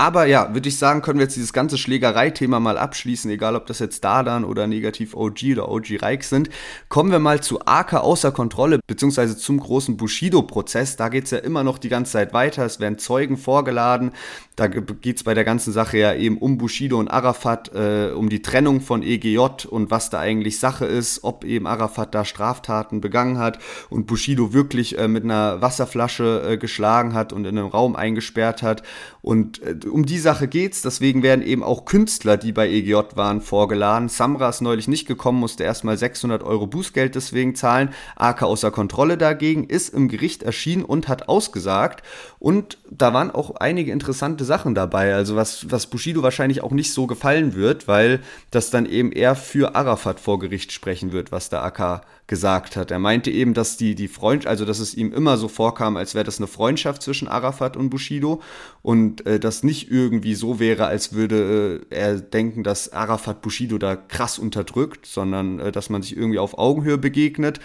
Aber ja, würde ich sagen, können wir jetzt dieses ganze Schlägerei-Thema mal abschließen, egal ob das jetzt Dardan oder negativ OG oder OG Reich sind. Kommen wir mal zu Arca außer Kontrolle, beziehungsweise zum großen Bushido-Prozess. Da geht es ja immer noch die ganze Zeit weiter. Es werden Zeugen vorgeladen. Da geht es bei der ganzen Sache ja eben um Bushido und Arafat, äh, um die Trennung von EGJ und was da eigentlich Sache ist, ob eben Arafat da Straftaten begangen hat und Bushido wirklich äh, mit einer Wasserflasche äh, geschlagen hat und in einem Raum eingesperrt hat. Und äh, um die Sache geht's, deswegen werden eben auch Künstler, die bei EGJ waren, vorgeladen. Samra ist neulich nicht gekommen, musste erstmal 600 Euro Bußgeld deswegen zahlen. AK außer Kontrolle dagegen ist im Gericht erschienen und hat ausgesagt. Und da waren auch einige interessante Sachen dabei. Also was, was Bushido wahrscheinlich auch nicht so gefallen wird, weil das dann eben eher für Arafat vor Gericht sprechen wird, was der AK gesagt hat. Er meinte eben, dass die, die Freund, also dass es ihm immer so vorkam, als wäre das eine Freundschaft zwischen Arafat und Bushido und äh, das nicht irgendwie so wäre, als würde äh, er denken, dass Arafat Bushido da krass unterdrückt, sondern äh, dass man sich irgendwie auf Augenhöhe begegnet.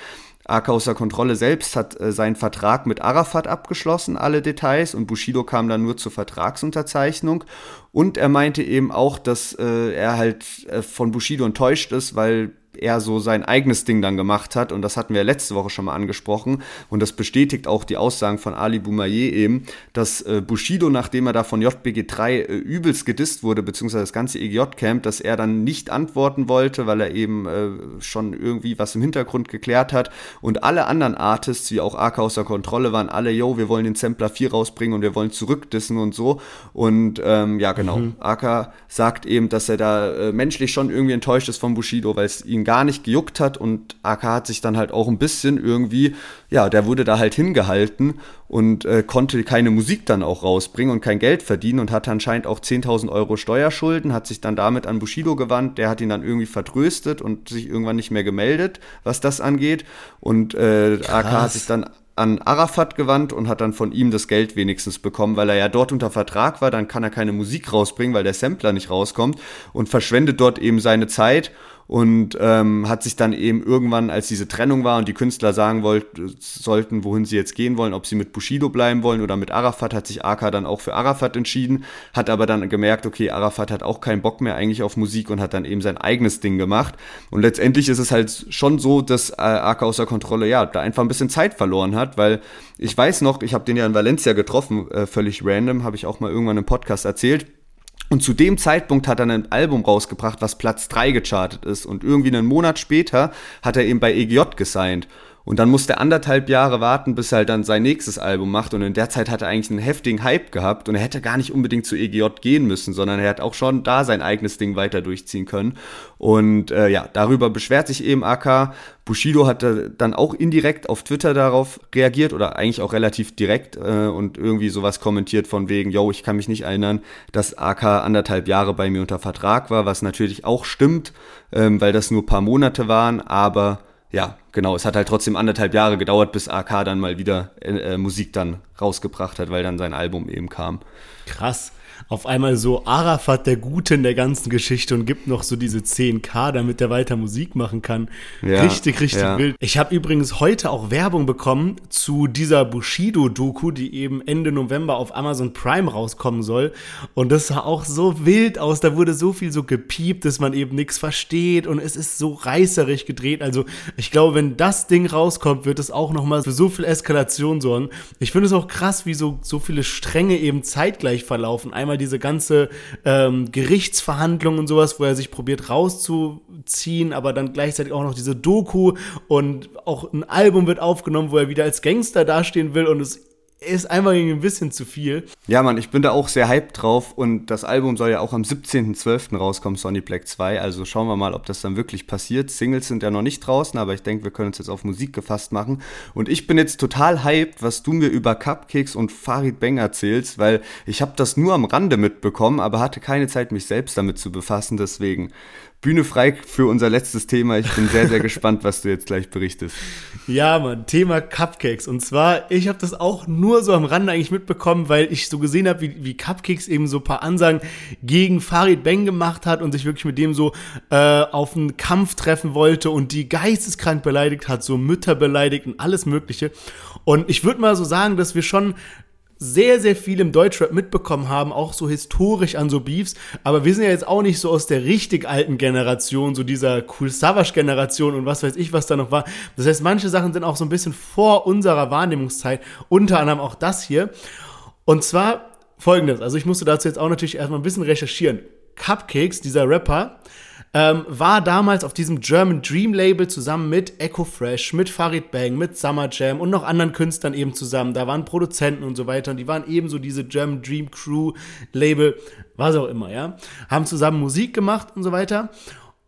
AK außer Kontrolle selbst hat äh, seinen Vertrag mit Arafat abgeschlossen, alle Details, und Bushido kam dann nur zur Vertragsunterzeichnung. Und er meinte eben auch, dass äh, er halt äh, von Bushido enttäuscht ist, weil er so sein eigenes Ding dann gemacht hat. Und das hatten wir letzte Woche schon mal angesprochen. Und das bestätigt auch die Aussagen von Ali Boumaier eben, dass äh, Bushido, nachdem er da von JBG3 äh, übelst gedisst wurde, beziehungsweise das ganze EGJ-Camp, dass er dann nicht antworten wollte, weil er eben äh, schon irgendwie was im Hintergrund geklärt hat. Und alle anderen Artists, wie auch AK außer Kontrolle, waren alle, yo, wir wollen den Sampler 4 rausbringen und wir wollen zurückdissen und so. Und ähm, ja, genau. Mhm. AK sagt eben, dass er da äh, menschlich schon irgendwie enttäuscht ist von Bushido, weil es ihn gar nicht gejuckt hat und AK hat sich dann halt auch ein bisschen irgendwie, ja, der wurde da halt hingehalten und äh, konnte keine Musik dann auch rausbringen und kein Geld verdienen und hatte anscheinend auch 10.000 Euro Steuerschulden, hat sich dann damit an Bushido gewandt, der hat ihn dann irgendwie vertröstet und sich irgendwann nicht mehr gemeldet, was das angeht. Und äh, AK hat sich dann an Arafat gewandt und hat dann von ihm das Geld wenigstens bekommen, weil er ja dort unter Vertrag war, dann kann er keine Musik rausbringen, weil der Sampler nicht rauskommt und verschwendet dort eben seine Zeit und ähm, hat sich dann eben irgendwann, als diese Trennung war und die Künstler sagen wollten, sollten, wohin sie jetzt gehen wollen, ob sie mit Bushido bleiben wollen oder mit Arafat, hat sich AK dann auch für Arafat entschieden, hat aber dann gemerkt, okay, Arafat hat auch keinen Bock mehr eigentlich auf Musik und hat dann eben sein eigenes Ding gemacht. Und letztendlich ist es halt schon so, dass äh, AK außer Kontrolle, ja, da einfach ein bisschen Zeit verloren hat, weil ich weiß noch, ich habe den ja in Valencia getroffen, äh, völlig random, habe ich auch mal irgendwann im Podcast erzählt und zu dem Zeitpunkt hat er ein Album rausgebracht, was Platz 3 gechartet ist. Und irgendwie einen Monat später hat er eben bei EGJ gesigned. Und dann musste er anderthalb Jahre warten, bis er halt dann sein nächstes Album macht. Und in der Zeit hat er eigentlich einen heftigen Hype gehabt und er hätte gar nicht unbedingt zu EGJ gehen müssen, sondern er hat auch schon da sein eigenes Ding weiter durchziehen können. Und äh, ja, darüber beschwert sich eben AK. Bushido hat dann auch indirekt auf Twitter darauf reagiert oder eigentlich auch relativ direkt äh, und irgendwie sowas kommentiert von wegen, yo, ich kann mich nicht erinnern, dass AK anderthalb Jahre bei mir unter Vertrag war, was natürlich auch stimmt, ähm, weil das nur paar Monate waren, aber ja, genau, es hat halt trotzdem anderthalb Jahre gedauert, bis AK dann mal wieder äh, Musik dann rausgebracht hat, weil dann sein Album eben kam. Krass auf einmal so Arafat der Gute in der ganzen Geschichte und gibt noch so diese 10k, damit er weiter Musik machen kann. Ja, richtig, richtig ja. wild. Ich habe übrigens heute auch Werbung bekommen zu dieser Bushido-Doku, die eben Ende November auf Amazon Prime rauskommen soll. Und das sah auch so wild aus. Da wurde so viel so gepiept, dass man eben nichts versteht und es ist so reißerig gedreht. Also ich glaube, wenn das Ding rauskommt, wird es auch nochmal für so viel Eskalation sorgen. Ich finde es auch krass, wie so, so viele Stränge eben zeitgleich verlaufen. Einmal einmal diese ganze ähm, Gerichtsverhandlung und sowas, wo er sich probiert rauszuziehen, aber dann gleichzeitig auch noch diese Doku und auch ein Album wird aufgenommen, wo er wieder als Gangster dastehen will und es ist einfach ein bisschen zu viel. Ja, Mann, ich bin da auch sehr hyped drauf und das Album soll ja auch am 17.12. rauskommen, Sonny Black 2. Also schauen wir mal, ob das dann wirklich passiert. Singles sind ja noch nicht draußen, aber ich denke, wir können uns jetzt auf Musik gefasst machen. Und ich bin jetzt total hyped, was du mir über Cupcakes und Farid Bang erzählst, weil ich habe das nur am Rande mitbekommen, aber hatte keine Zeit, mich selbst damit zu befassen. Deswegen Bühne frei für unser letztes Thema. Ich bin sehr, sehr *laughs* gespannt, was du jetzt gleich berichtest. Ja, Mann, Thema Cupcakes. Und zwar, ich habe das auch nur so am Rande eigentlich mitbekommen, weil ich so gesehen habe, wie, wie Cupcakes eben so ein paar Ansagen gegen Farid Beng gemacht hat und sich wirklich mit dem so äh, auf einen Kampf treffen wollte und die geisteskrank beleidigt hat, so Mütter beleidigt und alles Mögliche. Und ich würde mal so sagen, dass wir schon sehr, sehr viel im Deutschrap mitbekommen haben, auch so historisch an so Beefs. Aber wir sind ja jetzt auch nicht so aus der richtig alten Generation, so dieser Cool Savage Generation und was weiß ich, was da noch war. Das heißt, manche Sachen sind auch so ein bisschen vor unserer Wahrnehmungszeit, unter anderem auch das hier. Und zwar folgendes, also ich musste dazu jetzt auch natürlich erstmal ein bisschen recherchieren. Cupcakes, dieser Rapper, ähm, war damals auf diesem German Dream Label zusammen mit Echo Fresh, mit Farid Bang, mit Summer Jam und noch anderen Künstlern eben zusammen. Da waren Produzenten und so weiter und die waren ebenso diese German Dream Crew Label, was auch immer, ja. Haben zusammen Musik gemacht und so weiter.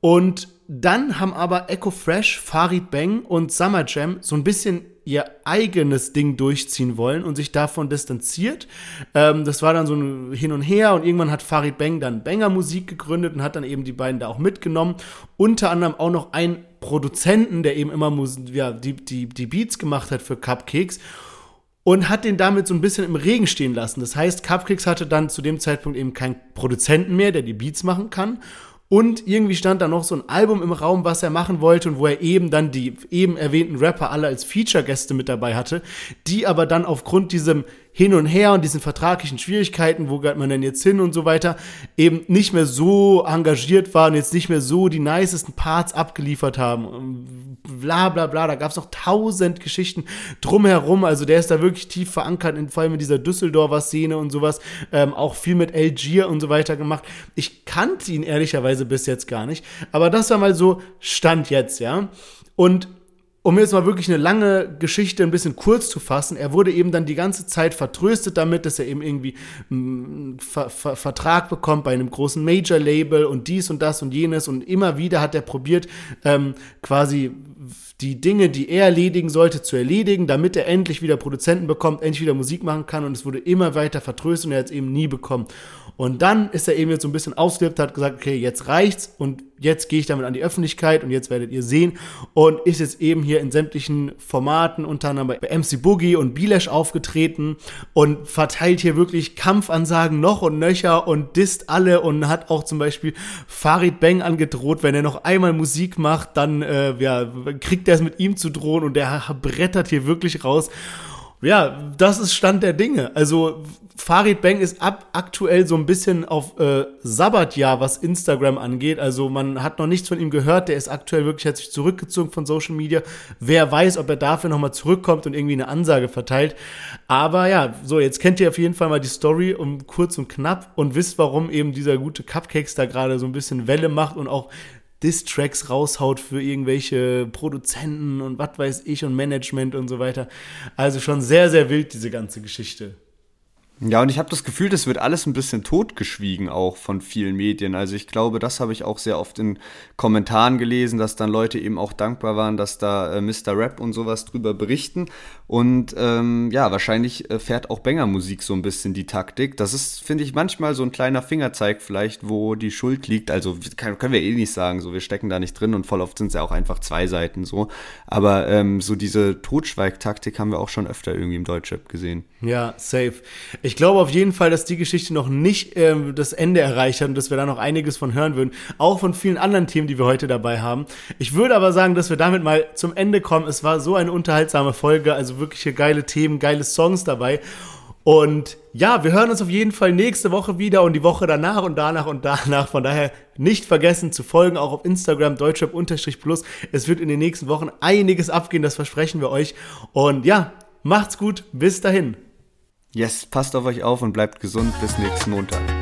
Und dann haben aber Echo Fresh, Farid Bang und Summer Jam so ein bisschen ihr eigenes Ding durchziehen wollen und sich davon distanziert. Ähm, das war dann so ein Hin und Her und irgendwann hat Farid Bang dann Banger Musik gegründet und hat dann eben die beiden da auch mitgenommen. Unter anderem auch noch einen Produzenten, der eben immer ja, die, die, die Beats gemacht hat für Cupcakes und hat den damit so ein bisschen im Regen stehen lassen. Das heißt, Cupcakes hatte dann zu dem Zeitpunkt eben keinen Produzenten mehr, der die Beats machen kann und irgendwie stand da noch so ein Album im Raum, was er machen wollte und wo er eben dann die eben erwähnten Rapper alle als Feature-Gäste mit dabei hatte, die aber dann aufgrund diesem hin und her und diesen vertraglichen Schwierigkeiten, wo geht man denn jetzt hin und so weiter, eben nicht mehr so engagiert waren, jetzt nicht mehr so die nicesten Parts abgeliefert haben. Bla bla bla, da gab es noch tausend Geschichten drumherum. Also der ist da wirklich tief verankert, in, vor allem in dieser Düsseldorfer Szene und sowas. Ähm, auch viel mit Algier und so weiter gemacht. Ich kannte ihn ehrlicherweise bis jetzt gar nicht. Aber das war mal so Stand jetzt, ja. Und um jetzt mal wirklich eine lange Geschichte ein bisschen kurz zu fassen, er wurde eben dann die ganze Zeit vertröstet damit, dass er eben irgendwie einen Ver Ver Vertrag bekommt bei einem großen Major-Label und dies und das und jenes. Und immer wieder hat er probiert, ähm, quasi die Dinge, die er erledigen sollte, zu erledigen, damit er endlich wieder Produzenten bekommt, endlich wieder Musik machen kann und es wurde immer weiter vertröstet und er hat es eben nie bekommen. Und dann ist er eben jetzt so ein bisschen ausgeflippt, hat gesagt, okay, jetzt reicht's und jetzt gehe ich damit an die Öffentlichkeit und jetzt werdet ihr sehen. Und ist jetzt eben hier in sämtlichen Formaten, unter anderem bei MC Boogie und Bilesh aufgetreten und verteilt hier wirklich Kampfansagen noch und nöcher und disst alle und hat auch zum Beispiel Farid Bang angedroht, wenn er noch einmal Musik macht, dann äh, ja, kriegt er es mit ihm zu drohen und der *laughs* brettert hier wirklich raus. Ja, das ist Stand der Dinge. Also Farid Bang ist ab aktuell so ein bisschen auf äh, Sabbatjahr, was Instagram angeht. Also man hat noch nichts von ihm gehört. Der ist aktuell wirklich hat sich zurückgezogen von Social Media. Wer weiß, ob er dafür nochmal zurückkommt und irgendwie eine Ansage verteilt. Aber ja, so jetzt kennt ihr auf jeden Fall mal die Story um kurz und knapp und wisst, warum eben dieser gute Cupcakes da gerade so ein bisschen Welle macht und auch Diss-Tracks raushaut für irgendwelche Produzenten und was weiß ich und Management und so weiter. Also schon sehr, sehr wild, diese ganze Geschichte. Ja, und ich habe das Gefühl, das wird alles ein bisschen totgeschwiegen auch von vielen Medien. Also ich glaube, das habe ich auch sehr oft in Kommentaren gelesen, dass dann Leute eben auch dankbar waren, dass da äh, Mr. Rap und sowas drüber berichten. Und ähm, ja, wahrscheinlich äh, fährt auch Banger Musik so ein bisschen die Taktik. Das ist, finde ich, manchmal so ein kleiner Fingerzeig vielleicht, wo die Schuld liegt. Also kann, können wir eh nicht sagen, so wir stecken da nicht drin und voll oft sind es ja auch einfach zwei Seiten so. Aber ähm, so diese Totschweigtaktik haben wir auch schon öfter irgendwie im Deutschrap gesehen. Ja, safe. Ich glaube auf jeden Fall, dass die Geschichte noch nicht ähm, das Ende erreicht hat und dass wir da noch einiges von hören würden. Auch von vielen anderen Themen, die wir heute dabei haben. Ich würde aber sagen, dass wir damit mal zum Ende kommen. Es war so eine unterhaltsame Folge, also wirklich geile Themen, geile Songs dabei. Und ja, wir hören uns auf jeden Fall nächste Woche wieder und die Woche danach und danach und danach. Von daher nicht vergessen zu folgen, auch auf Instagram deutschrap-plus. Es wird in den nächsten Wochen einiges abgehen, das versprechen wir euch. Und ja, macht's gut, bis dahin. Yes, passt auf euch auf und bleibt gesund. Bis nächsten Montag.